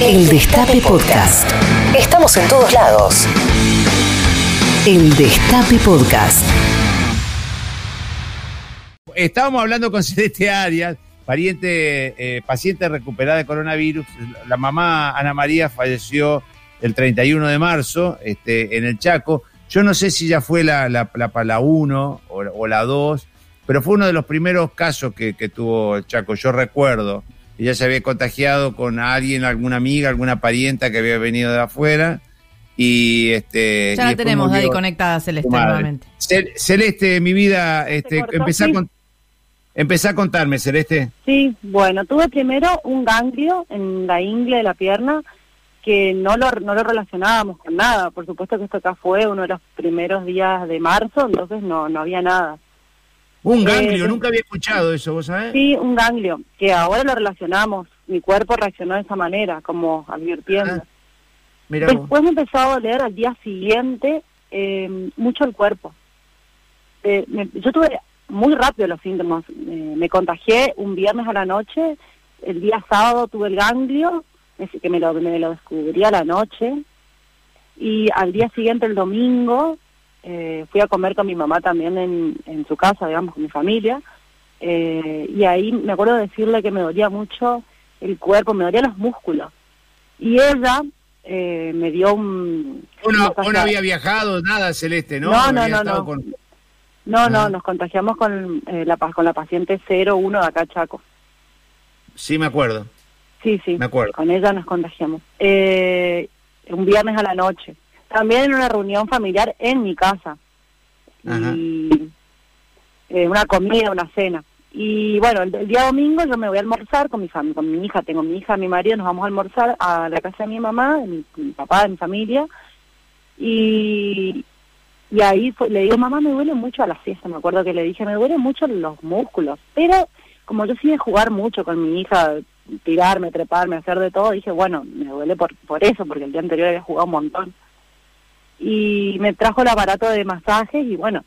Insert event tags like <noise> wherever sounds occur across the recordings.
El Destape Podcast. Estamos en todos lados. El Destape Podcast. Estábamos hablando con <laughs> Celeste Arias, pariente, eh, paciente recuperada de coronavirus. La mamá Ana María falleció el 31 de marzo este, en el Chaco. Yo no sé si ya fue la, la, la, 1 o, o, la 2, pero fue uno de los primeros casos que, que tuvo el Chaco, yo recuerdo. Ella se había contagiado con alguien, alguna amiga, alguna parienta que había venido de afuera. Y este. Ya la tenemos ahí conectada, Celeste, nuevamente. Celeste, mi vida, este, empezá, a contarme, Celeste. Sí, bueno, tuve primero un ganglio en la ingle de la pierna que no lo, no lo relacionábamos con nada. Por supuesto que esto acá fue uno de los primeros días de marzo, entonces no, no había nada. Un ganglio, eh, nunca había escuchado eso, ¿vos sabés? Sí, un ganglio, que ahora lo relacionamos. Mi cuerpo reaccionó de esa manera, como advirtiendo. Ah, Después me empezó a doler al día siguiente eh, mucho el cuerpo. Eh, yo tuve muy rápido los síntomas. me contagié un viernes a la noche, el día sábado tuve el ganglio, que me lo, me lo descubrí a la noche, y al día siguiente, el domingo, eh, fui a comer con mi mamá también en, en su casa, digamos, con mi familia, eh, y ahí me acuerdo de decirle que me dolía mucho el cuerpo, me dolían los músculos. Y ella eh, me dio un... Uno, no había viajado, nada, Celeste, ¿no? No, no, no, no. No, no, ah. nos contagiamos con, la, con la paciente 01 de acá, Chaco. Sí, me acuerdo. Sí, sí. Me acuerdo. Con ella nos contagiamos. un viernes a la noche también en una reunión familiar en mi casa. Y eh, una comida, una cena. Y bueno, el, día domingo yo me voy a almorzar con mi familia, con mi hija, tengo mi hija, mi marido, nos vamos a almorzar a la casa de mi mamá, de mi, papá, de mi familia. Y, y ahí le digo, mamá, me duele mucho a la fiesta, me acuerdo que le dije, me duele mucho los músculos. Pero como yo sí de jugar mucho con mi hija, tirarme, treparme, hacer de todo, dije, bueno, me duele por, por eso, porque el día anterior había jugado un montón y me trajo el aparato de masajes y bueno,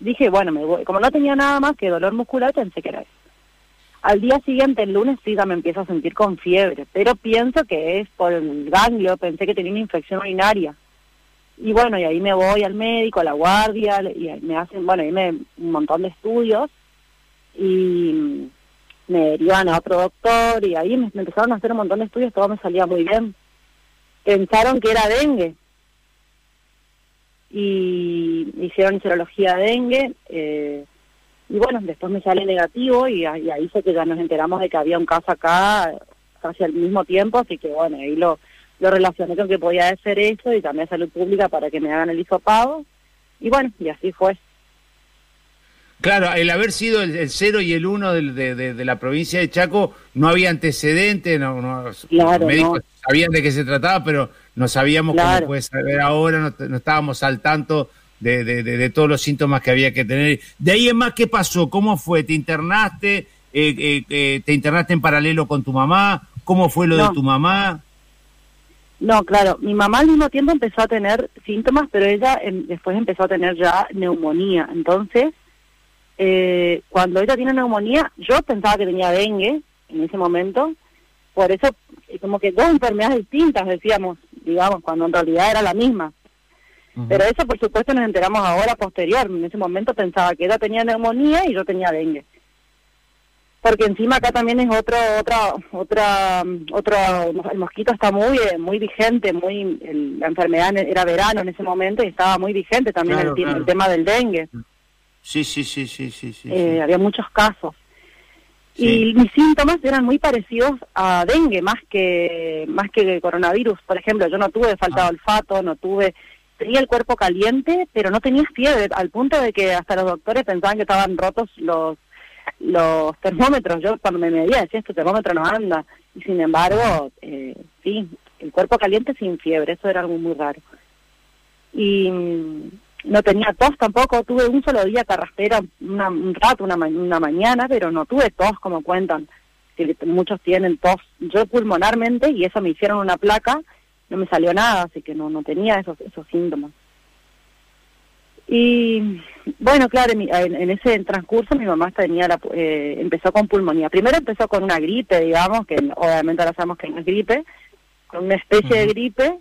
dije, bueno, me voy. como no tenía nada más que dolor muscular, pensé que era eso. Al día siguiente, el lunes, sí, ya me empiezo a sentir con fiebre, pero pienso que es por el ganglio, pensé que tenía una infección urinaria. Y bueno, y ahí me voy al médico, a la guardia, y me hacen, bueno, ahí me un montón de estudios, y me derivan a otro doctor, y ahí me, me empezaron a hacer un montón de estudios, todo me salía muy bien. Pensaron que era dengue, y hicieron serología dengue eh, y bueno, después me sale negativo y, ahí fue que ya nos enteramos de que había un caso acá casi al mismo tiempo, así que bueno, ahí lo, lo relacioné con que podía ser eso y también salud pública para que me hagan el hisopado y bueno, y así fue. Claro, el haber sido el 0 y el 1 de, de, la provincia de Chaco, no había antecedentes, no, no, claro, los médicos sabían de qué se trataba, pero no sabíamos cómo puede saber ahora, no, estábamos al tanto de, de, todos los síntomas que había que tener. De ahí en más, ¿qué pasó? ¿Cómo fue? ¿Te internaste? Eh, eh, eh, ¿Te internaste en paralelo con tu mamá? ¿Cómo fue lo de tu mamá? No, claro, mi mamá al mismo tiempo empezó a tener síntomas, pero ella em, después empezó a tener ya neumonía. Entonces, eh, cuando ella tiene neumonía, yo pensaba que tenía dengue en ese momento, por eso eh, como que dos enfermedades distintas decíamos, digamos, cuando en realidad era la misma. Pero eso por supuesto nos enteramos ahora posterior, en ese momento pensaba que ella tenía neumonía y yo tenía dengue. Porque encima acá también es otro, otra, otra, otro, el mosquito está muy, eh, muy vigente, muy, la enfermedad era verano en ese momento y estaba muy vigente también el, tema del dengue. Sí, sí, sí, sí, sí. sí, eh, Había muchos casos. Y mis síntomas eran muy parecidos a dengue, más que más que coronavirus. Por ejemplo, yo no tuve falta de ah. olfato, no tuve... Tenía el cuerpo caliente, pero no tenía fiebre, al punto de que hasta los doctores pensaban que estaban rotos los los termómetros. Yo cuando me medía decía, este termómetro no anda. Y sin embargo, eh, sí, el cuerpo caliente sin fiebre, eso era algo muy raro. Y no tenía tos tampoco, tuve un solo día carraspera, una, un rato, una, una mañana, pero no tuve tos como cuentan, que muchos tienen tos. Yo pulmonarmente, y eso me hicieron una placa, no me salió nada, así que no, no tenía esos, esos síntomas. Y bueno, claro, en, ese transcurso mi mamá tenía la, eh, empezó con pulmonía. Primero empezó con una gripe, digamos, que obviamente ahora sabemos que no es gripe, con una especie de gripe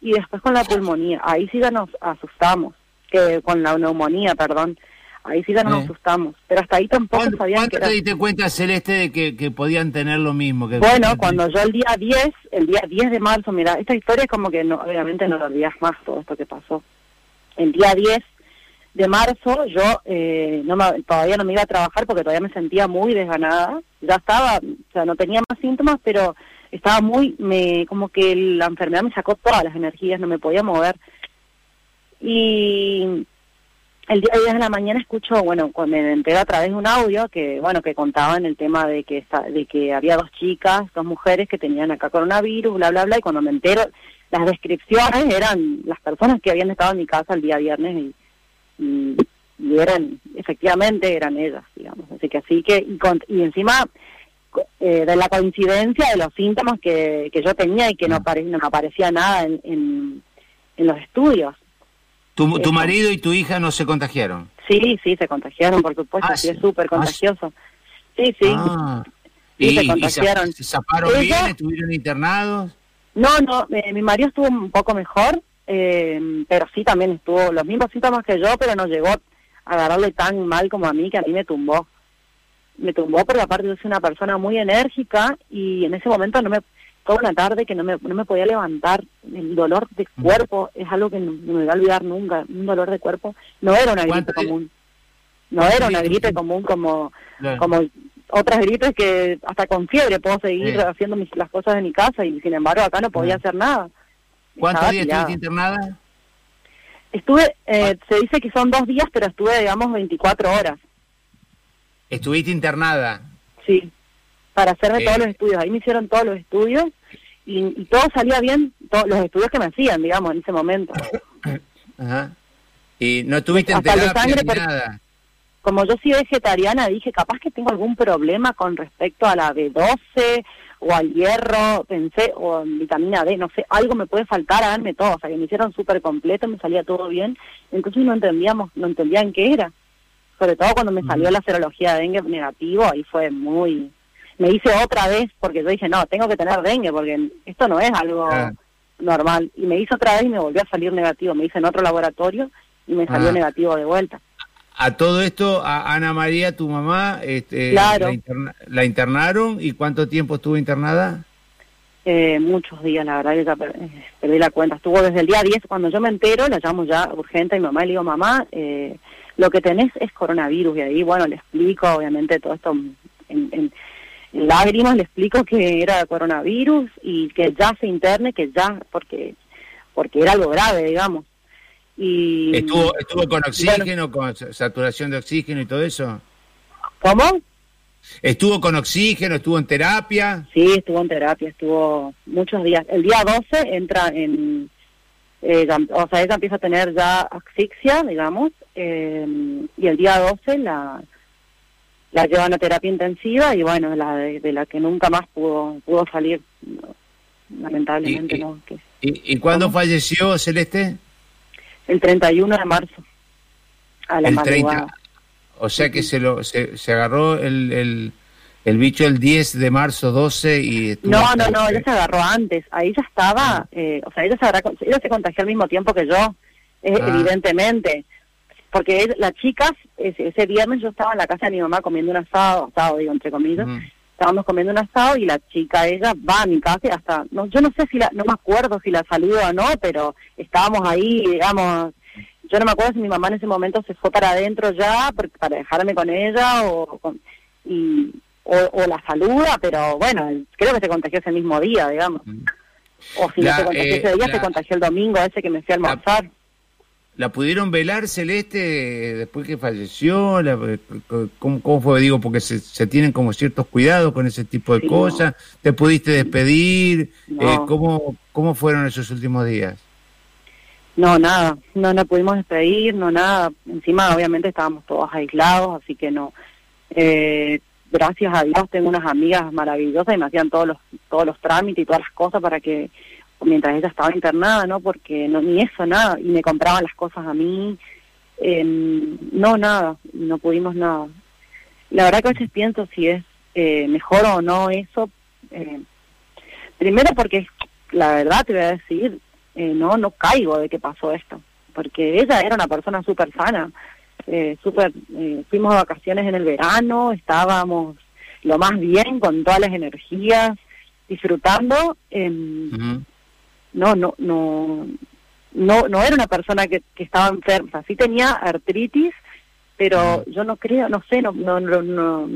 y después con la pulmonía. Ahí sí ya nos asustamos, que con la neumonía, perdón. Ahí sí ya nos asustamos, pero hasta ahí tampoco sabían ¿Cuánto te diste cuenta, Celeste, de que, que podían tener lo mismo? Que bueno, cuando yo el día 10, el día 10 de marzo, mira, esta historia es como que no, obviamente no lo olvidas más todo esto que pasó. El día 10 de marzo yo eh, no todavía no me iba a trabajar porque todavía me sentía muy desganada. Ya estaba, o sea, no tenía más síntomas, pero estaba muy, me como que la enfermedad me sacó todas las energías, no me podía mover. Y el día 10 de la mañana escucho, bueno, me entero a través de un audio que, bueno, que contaban el tema de que, de que había dos chicas, dos mujeres que tenían acá coronavirus, bla, bla, bla, y cuando me entero, las descripciones eran las personas que habían estado en mi casa el día viernes y, y, eran, efectivamente, eran ellas, digamos. Así que así que, y, y encima eh, de la coincidencia de los síntomas que, que yo tenía y que no, apare, no aparecía nada en, en, en los estudios. ¿Tu, marido y tu hija no se contagiaron? Sí, sí, se contagiaron, por supuesto, ah, sí, es súper ah, contagioso. Sí, sí. Ah. ¿Y, se contagiaron. ¿Se, zaparon bien? ¿Estuvieron internados? No, no, eh, mi marido estuvo un poco mejor, eh, pero sí también estuvo los mismos síntomas que yo, pero no llegó a agarrarle tan mal como a mí, que a mí me tumbó. Me tumbó porque aparte yo soy una persona muy enérgica y en ese momento no me toda una tarde que no me, no me podía levantar. El dolor de cuerpo es algo que no, me va a olvidar nunca. Un dolor de cuerpo no era una gripe común. No era una gripe común como, como otras gripes que hasta con fiebre puedo seguir haciendo mis, las cosas de mi casa y sin embargo acá no podía hacer nada. ¿Cuántos días estuviste internada? Estuve, eh, se dice que son dos días, pero estuve, digamos, 24 horas. ¿Estuviste internada? Sí para hacerme todos los estudios. Ahí me hicieron todos los estudios y, todo salía bien, todos los estudios que me hacían, digamos, en ese momento. Ajá. ¿Y no tuviste en terapia nada? Como yo soy vegetariana, dije, capaz que tengo algún problema con respecto a la B12 o al hierro, pensé, o vitamina D, no sé, algo me puede faltar, háganme todo. O sea, que me hicieron súper completo, me salía todo bien. Entonces no entendíamos, no entendían qué era. Sobre todo cuando me salió la serología de dengue negativo, ahí fue muy, me hice otra vez porque yo dije, no, tengo que tener dengue porque esto no es algo normal. Y me hice otra vez y me volvió a salir negativo. Me hice en otro laboratorio y me salió ah. negativo de vuelta. A todo esto, a Ana María, tu mamá, este, la, internaron y cuánto tiempo estuvo internada? Eh, muchos días, la verdad, ya eh, perdí la cuenta. Estuvo desde el día 10, cuando yo me entero, la llamo ya urgente a mi mamá y le digo, mamá, eh, lo que tenés es coronavirus. Y ahí, bueno, le explico, obviamente, todo esto en lágrimas le explico que era coronavirus y que ya se interne, que ya, porque porque era algo grave, digamos. Y, ¿Estuvo, estuvo con oxígeno, con saturación de oxígeno y todo eso? ¿Cómo? ¿Estuvo con oxígeno? ¿Estuvo en terapia? Sí, estuvo en terapia, estuvo muchos días. El día 12 entra en... Eh, o sea, ella empieza a tener ya asfixia, digamos, eh, y el día 12 la, la llevan a terapia intensiva y bueno, la de, la que nunca más pudo pudo salir, lamentablemente. ¿Y, ¿no? ¿Y, y cuándo falleció Celeste? El 31 de marzo, a la el o sea que se lo se, se agarró el, el, el, bicho el 10 de marzo 12 y... No, no, no, ella se agarró antes, ahí ya estaba, ah. eh, o sea, ella se, ella se contagió al mismo tiempo que yo, ah. evidentemente porque las chicas, ese, ese, viernes yo estaba en la casa de mi mamá comiendo un asado, asado digo entre comillas, estábamos comiendo un asado y la chica ella va a mi casa y hasta, no, yo no sé si la, no me acuerdo si la saludo o no, pero estábamos ahí, digamos, yo no me acuerdo si mi mamá en ese momento se fue para adentro ya para dejarme con ella o, con, y, o, la saluda, pero bueno, creo que se contagió ese mismo día, digamos. O si no se contagió ese día, se contagió el domingo ese que me fui a almorzar. ¿La pudieron velar, Celeste, después que falleció? ¿cómo, fue? Digo, porque se, tienen como ciertos cuidados con ese tipo de cosas. ¿Te pudiste despedir? Eh, ¿cómo, ¿Cómo fueron esos últimos días? No, nada. No, no pudimos despedir, no nada. Encima, obviamente, estábamos todos aislados, así que no. Eh, gracias a Dios tengo unas amigas maravillosas y me hacían todos los, todos los trámites y todas las cosas para que mientras ella estaba internada, ¿no? Porque no, ni eso, nada, y me compraban las cosas a mí, eh, no, nada, no pudimos nada. La verdad que a veces pienso si es eh, mejor o no eso, eh, primero porque la verdad te voy a decir, eh, no, no caigo de que pasó esto, porque ella era una persona súper sana, eh, súper, eh, fuimos de vacaciones en el verano, estábamos lo más bien con todas las energías, disfrutando. Em, no, no, no, no, no era una persona que, que estaba enferma, sí tenía artritis, pero yo no creo, no sé, no, no, no,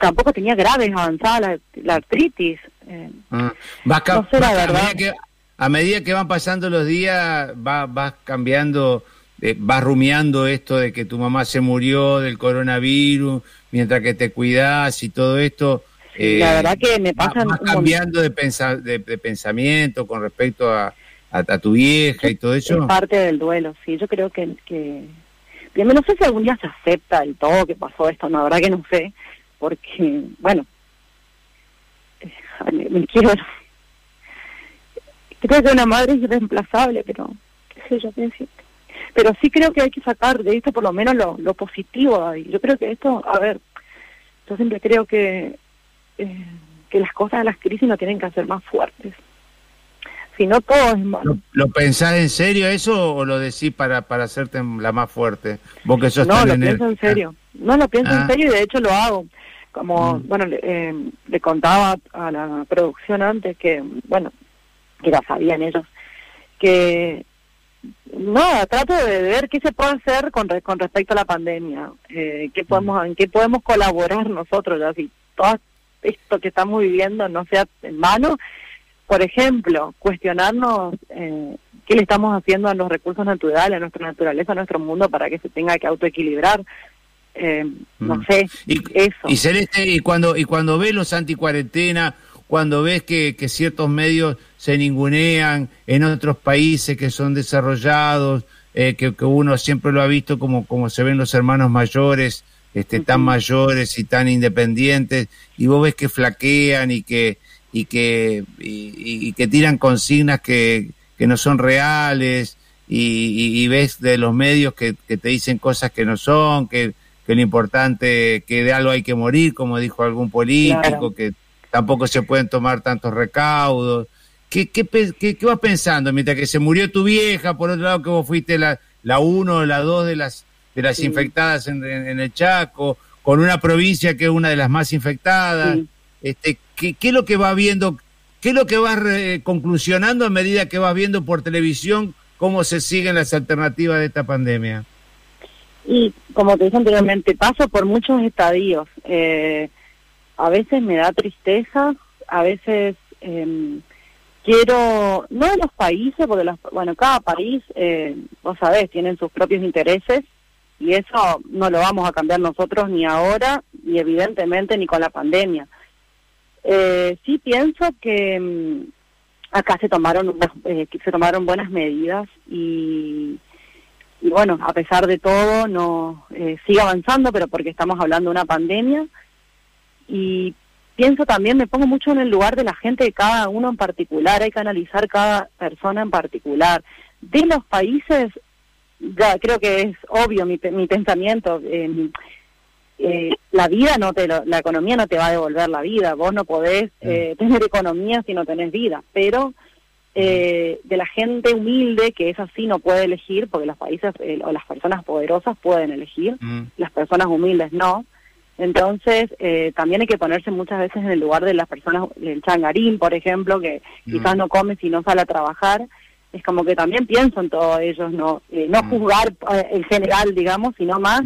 tampoco tenía graves avanzada la, artritis. Eh, ah. va, no sé la verdad. A medida, que, a medida que van pasando los días, va, vas cambiando, eh, vas rumiando esto de que tu mamá se murió del coronavirus, mientras que te cuidas y todo esto. Eh, la verdad que me pasa... Vas cambiando de, de, pensamiento con respecto a, a, tu vieja y todo eso. Es parte del duelo, sí. Yo creo que, que... No sé si algún día se acepta el todo que pasó esto, no, la verdad que no sé, porque, bueno, eh, me, quiero... Creo que una madre es irreemplazable, pero qué sé yo, qué Pero sí creo que hay que sacar de esto por lo menos lo, lo positivo. Y yo creo que esto, a ver, yo siempre creo que, eh, que las cosas de las crisis no tienen que ser más fuertes si no todo es malo. ¿Lo, pensás en serio eso o lo decís para, para hacerte la más fuerte? Vos que no, lo pienso en serio. No, lo pienso en ah. serio y de hecho lo hago. Como, mm. bueno, le, eh, le contaba a la producción antes que, bueno, que ya sabían ellos, que no, trato de ver qué se puede hacer con, con respecto a la pandemia, eh, qué podemos, en qué podemos colaborar nosotros, ya si todo esto que estamos viviendo no sea en vano por ejemplo, cuestionarnos eh, qué le estamos haciendo a los recursos naturales, a nuestra naturaleza, a nuestro mundo para que se tenga que autoequilibrar. Eh, no mm. sé, y, eso. Y Celeste, y cuando, y cuando ves los anticuarentena, cuando ves que, que ciertos medios se ningunean en otros países que son desarrollados, eh, que, que, uno siempre lo ha visto como, como se ven los hermanos mayores, este, tan mayores y tan independientes, y vos ves que flaquean y que, y que, y, que tiran consignas que, que no son reales y, ves de los medios que, que, te dicen cosas que no son, que, que lo importante, que de algo hay que morir, como dijo algún político, que tampoco se pueden tomar tantos recaudos. ¿Qué, qué, qué, vas pensando mientras que se murió tu vieja, por otro lado que vos fuiste la, la uno o la dos de las, de las infectadas en, en, el Chaco, con una provincia que es una de las más infectadas? Este, ¿qué, es lo que va viendo? ¿Qué es lo que vas conclusionando a medida que vas viendo por televisión cómo se siguen las alternativas de esta pandemia? Y como te dije anteriormente, paso por muchos estadios. Eh, a veces me da tristeza, a veces eh, quiero, no de los países, porque los, bueno, cada país, eh, vos sabés, tienen sus propios intereses y eso no lo vamos a cambiar nosotros ni ahora, ni evidentemente ni con la pandemia. Eh, sí pienso que mm, acá se tomaron eh, se tomaron buenas medidas y, bueno a pesar de todo no eh, sigue avanzando pero porque estamos hablando de una pandemia y pienso también me pongo mucho en el lugar de la gente de cada uno en particular hay que analizar cada persona en particular de los países ya creo que es obvio mi, mi pensamiento eh, eh, la vida no te la economía no te va a devolver la vida vos no podés eh, tener economía si no tenés vida pero eh, de la gente humilde que es así no puede elegir porque los países o las personas poderosas pueden elegir las personas humildes no entonces también hay que ponerse muchas veces en el lugar de las personas del changarín por ejemplo que quizás no come si no sale a trabajar es como que también pienso en todos ellos no no juzgar el general digamos sino más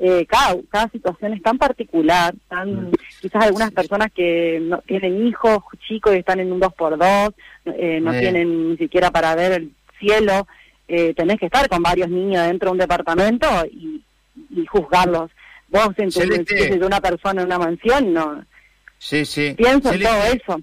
eh, cada, cada situación es tan particular, tan, quizás algunas personas que no tienen hijos chicos y están en un dos por dos, eh, no tienen ni siquiera para ver el cielo, eh, tenés que estar con varios niños dentro de un departamento y, juzgarlos. Vos en tu de una persona en una mansión, no. Sí, sí. Pienso en todo eso.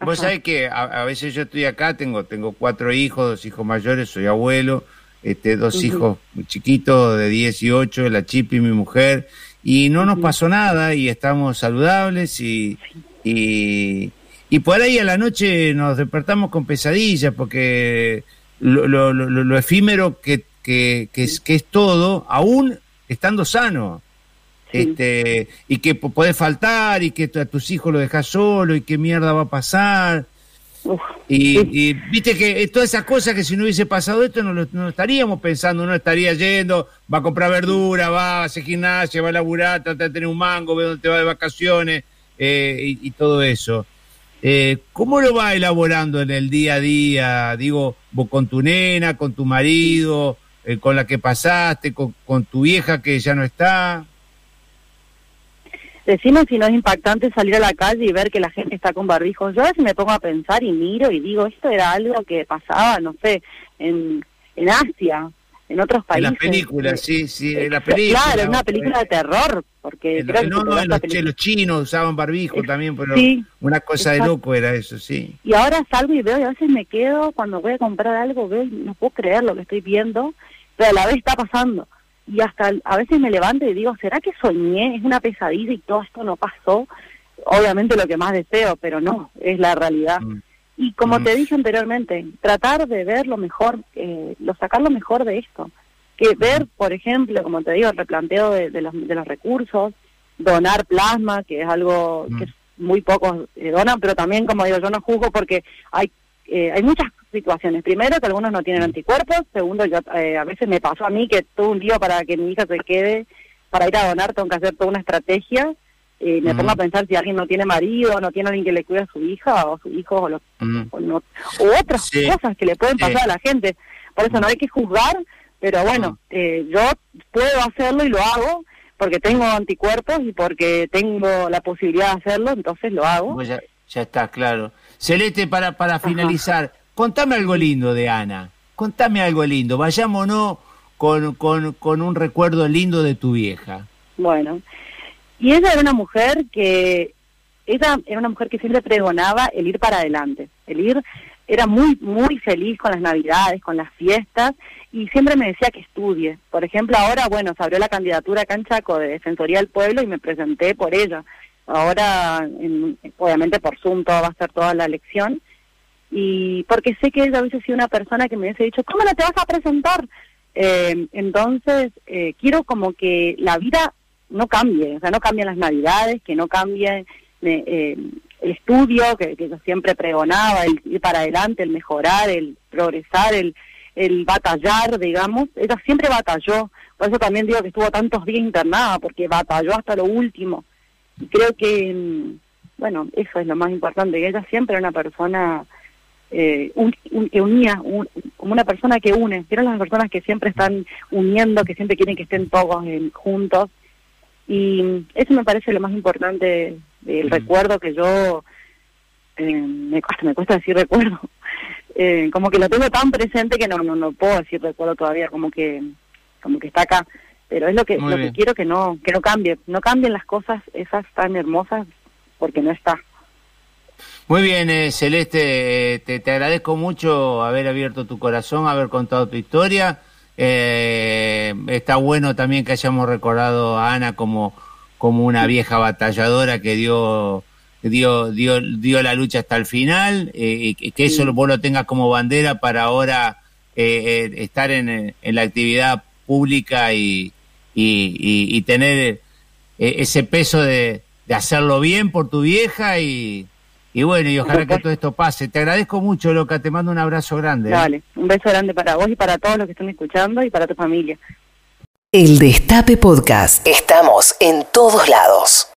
Vos sabés que a, veces yo estoy acá, tengo, tengo cuatro hijos, dos hijos mayores, soy abuelo, este, dos hijos chiquitos de 18, la Chip y mi mujer, y no nos pasó nada y estamos saludables y, y, por ahí a la noche nos despertamos con pesadillas porque lo, lo, lo, efímero que, que, que, es, que es todo, aún estando sano. Este, y que puede faltar y que a tus hijos lo dejas solo y qué mierda va a pasar y, viste que todas esas cosas que si no hubiese pasado esto no lo, estaríamos pensando, no estaría yendo, va a comprar verdura, va a hacer gimnasia, va a laburar, trata de tener un mango, ve dónde te va de vacaciones eh, y, todo eso. Eh, ¿Cómo lo va elaborando en el día a día? Digo, vos con tu nena, con tu marido, eh, con la que pasaste, con, con tu vieja que ya no está. Decime si no es impactante salir a la calle y ver que la gente está con barbijos. Yo a veces me pongo a pensar y miro y digo, esto era algo que pasaba, no sé, en, en Asia, en otros países. En la película, sí, sí, en la película. Claro, en una película de terror, porque creo no, no, los, los, chinos usaban barbijo también, pero una cosa de loco era eso, sí. Y ahora salgo y veo y a veces me quedo, cuando voy a comprar algo, veo y no puedo creer lo que estoy viendo, pero a la vez está pasando y hasta a veces me levanto y digo, ¿será que soñé? ¿Es una pesadilla y todo esto no pasó? Obviamente lo que más deseo, pero no, es la realidad. Mm. Y como mm. te dije anteriormente, tratar de ver lo mejor, eh, lo sacar lo mejor de esto. Que ver, por ejemplo, como te digo, el replanteo de, los, de los recursos, donar plasma, que es algo que mm. muy pocos eh, donan, pero también, como digo, yo no juzgo porque hay eh, hay muchas situaciones. Primero, que algunos no tienen anticuerpos. Segundo, yo, eh, a veces me pasó a mí que tuve un lío para que mi hija se quede, para ir a donar, tengo que hacer toda una estrategia. Eh, me pongo a pensar si alguien no tiene marido, no tiene alguien que le cuide a su hija o a su hijo o, o, otras cosas que le pueden pasar a la gente. Por eso no hay que juzgar, pero bueno, yo puedo hacerlo y lo hago porque tengo anticuerpos y porque tengo la posibilidad de hacerlo, entonces lo hago. Pues ya, ya está, claro. Celeste, para, para finalizar, contame algo lindo de Ana. Contame algo lindo. Vayámonos con, con, con un recuerdo lindo de tu vieja. Bueno, y ella era una mujer que, ella era una mujer que siempre pregonaba el ir para adelante, el ir, era muy, muy feliz con las navidades, con las fiestas, y siempre me decía que estudie. Por ejemplo, ahora, bueno, se abrió la candidatura acá en Chaco de Defensoría del Pueblo y me presenté por ella. Ahora, obviamente por Zoom todo va a ser toda la elección. Y porque sé que ella hubiese sido una persona que me hubiese dicho, ¿cómo no te vas a presentar? Eh, entonces, eh, quiero como que la vida no cambie, o sea, no cambien las navidades, que no cambie eh, el estudio, que, que, yo siempre pregonaba, el ir para adelante, el mejorar, el progresar, el, el batallar, digamos. Ella siempre batalló, por eso también digo que estuvo tantos días internada, porque batalló hasta lo último. Y creo que, bueno, eso es lo más importante, que ella siempre era una persona eh, que unía, como una persona que une, eran las personas que siempre están uniendo, que siempre quieren que estén todos juntos. Y eso me parece lo más importante del recuerdo que yo, eh, me, hasta me cuesta decir recuerdo, <laughs> eh, como que lo tengo tan presente que no, no, no puedo decir recuerdo todavía, como que, como que está acá pero es lo que lo que quiero que no que no cambie. No cambien las cosas esas tan hermosas porque no está. Muy bien eh, Celeste eh, te, te, agradezco mucho haber abierto tu corazón haber contado tu historia. Eh, está bueno también que hayamos recordado a Ana como como una vieja batalladora que dio dio dio dio la lucha hasta el final y que eso vos lo tengas como bandera para ahora estar en, en la actividad pública y, y, tener eh, ese peso de, hacerlo bien por tu vieja y, y bueno, y ojalá que todo esto pase. Te agradezco mucho, Loca, te mando un abrazo grande. Dale, un beso grande para vos y para todos los que están escuchando y para tu familia. El Destape Podcast. Estamos en todos lados.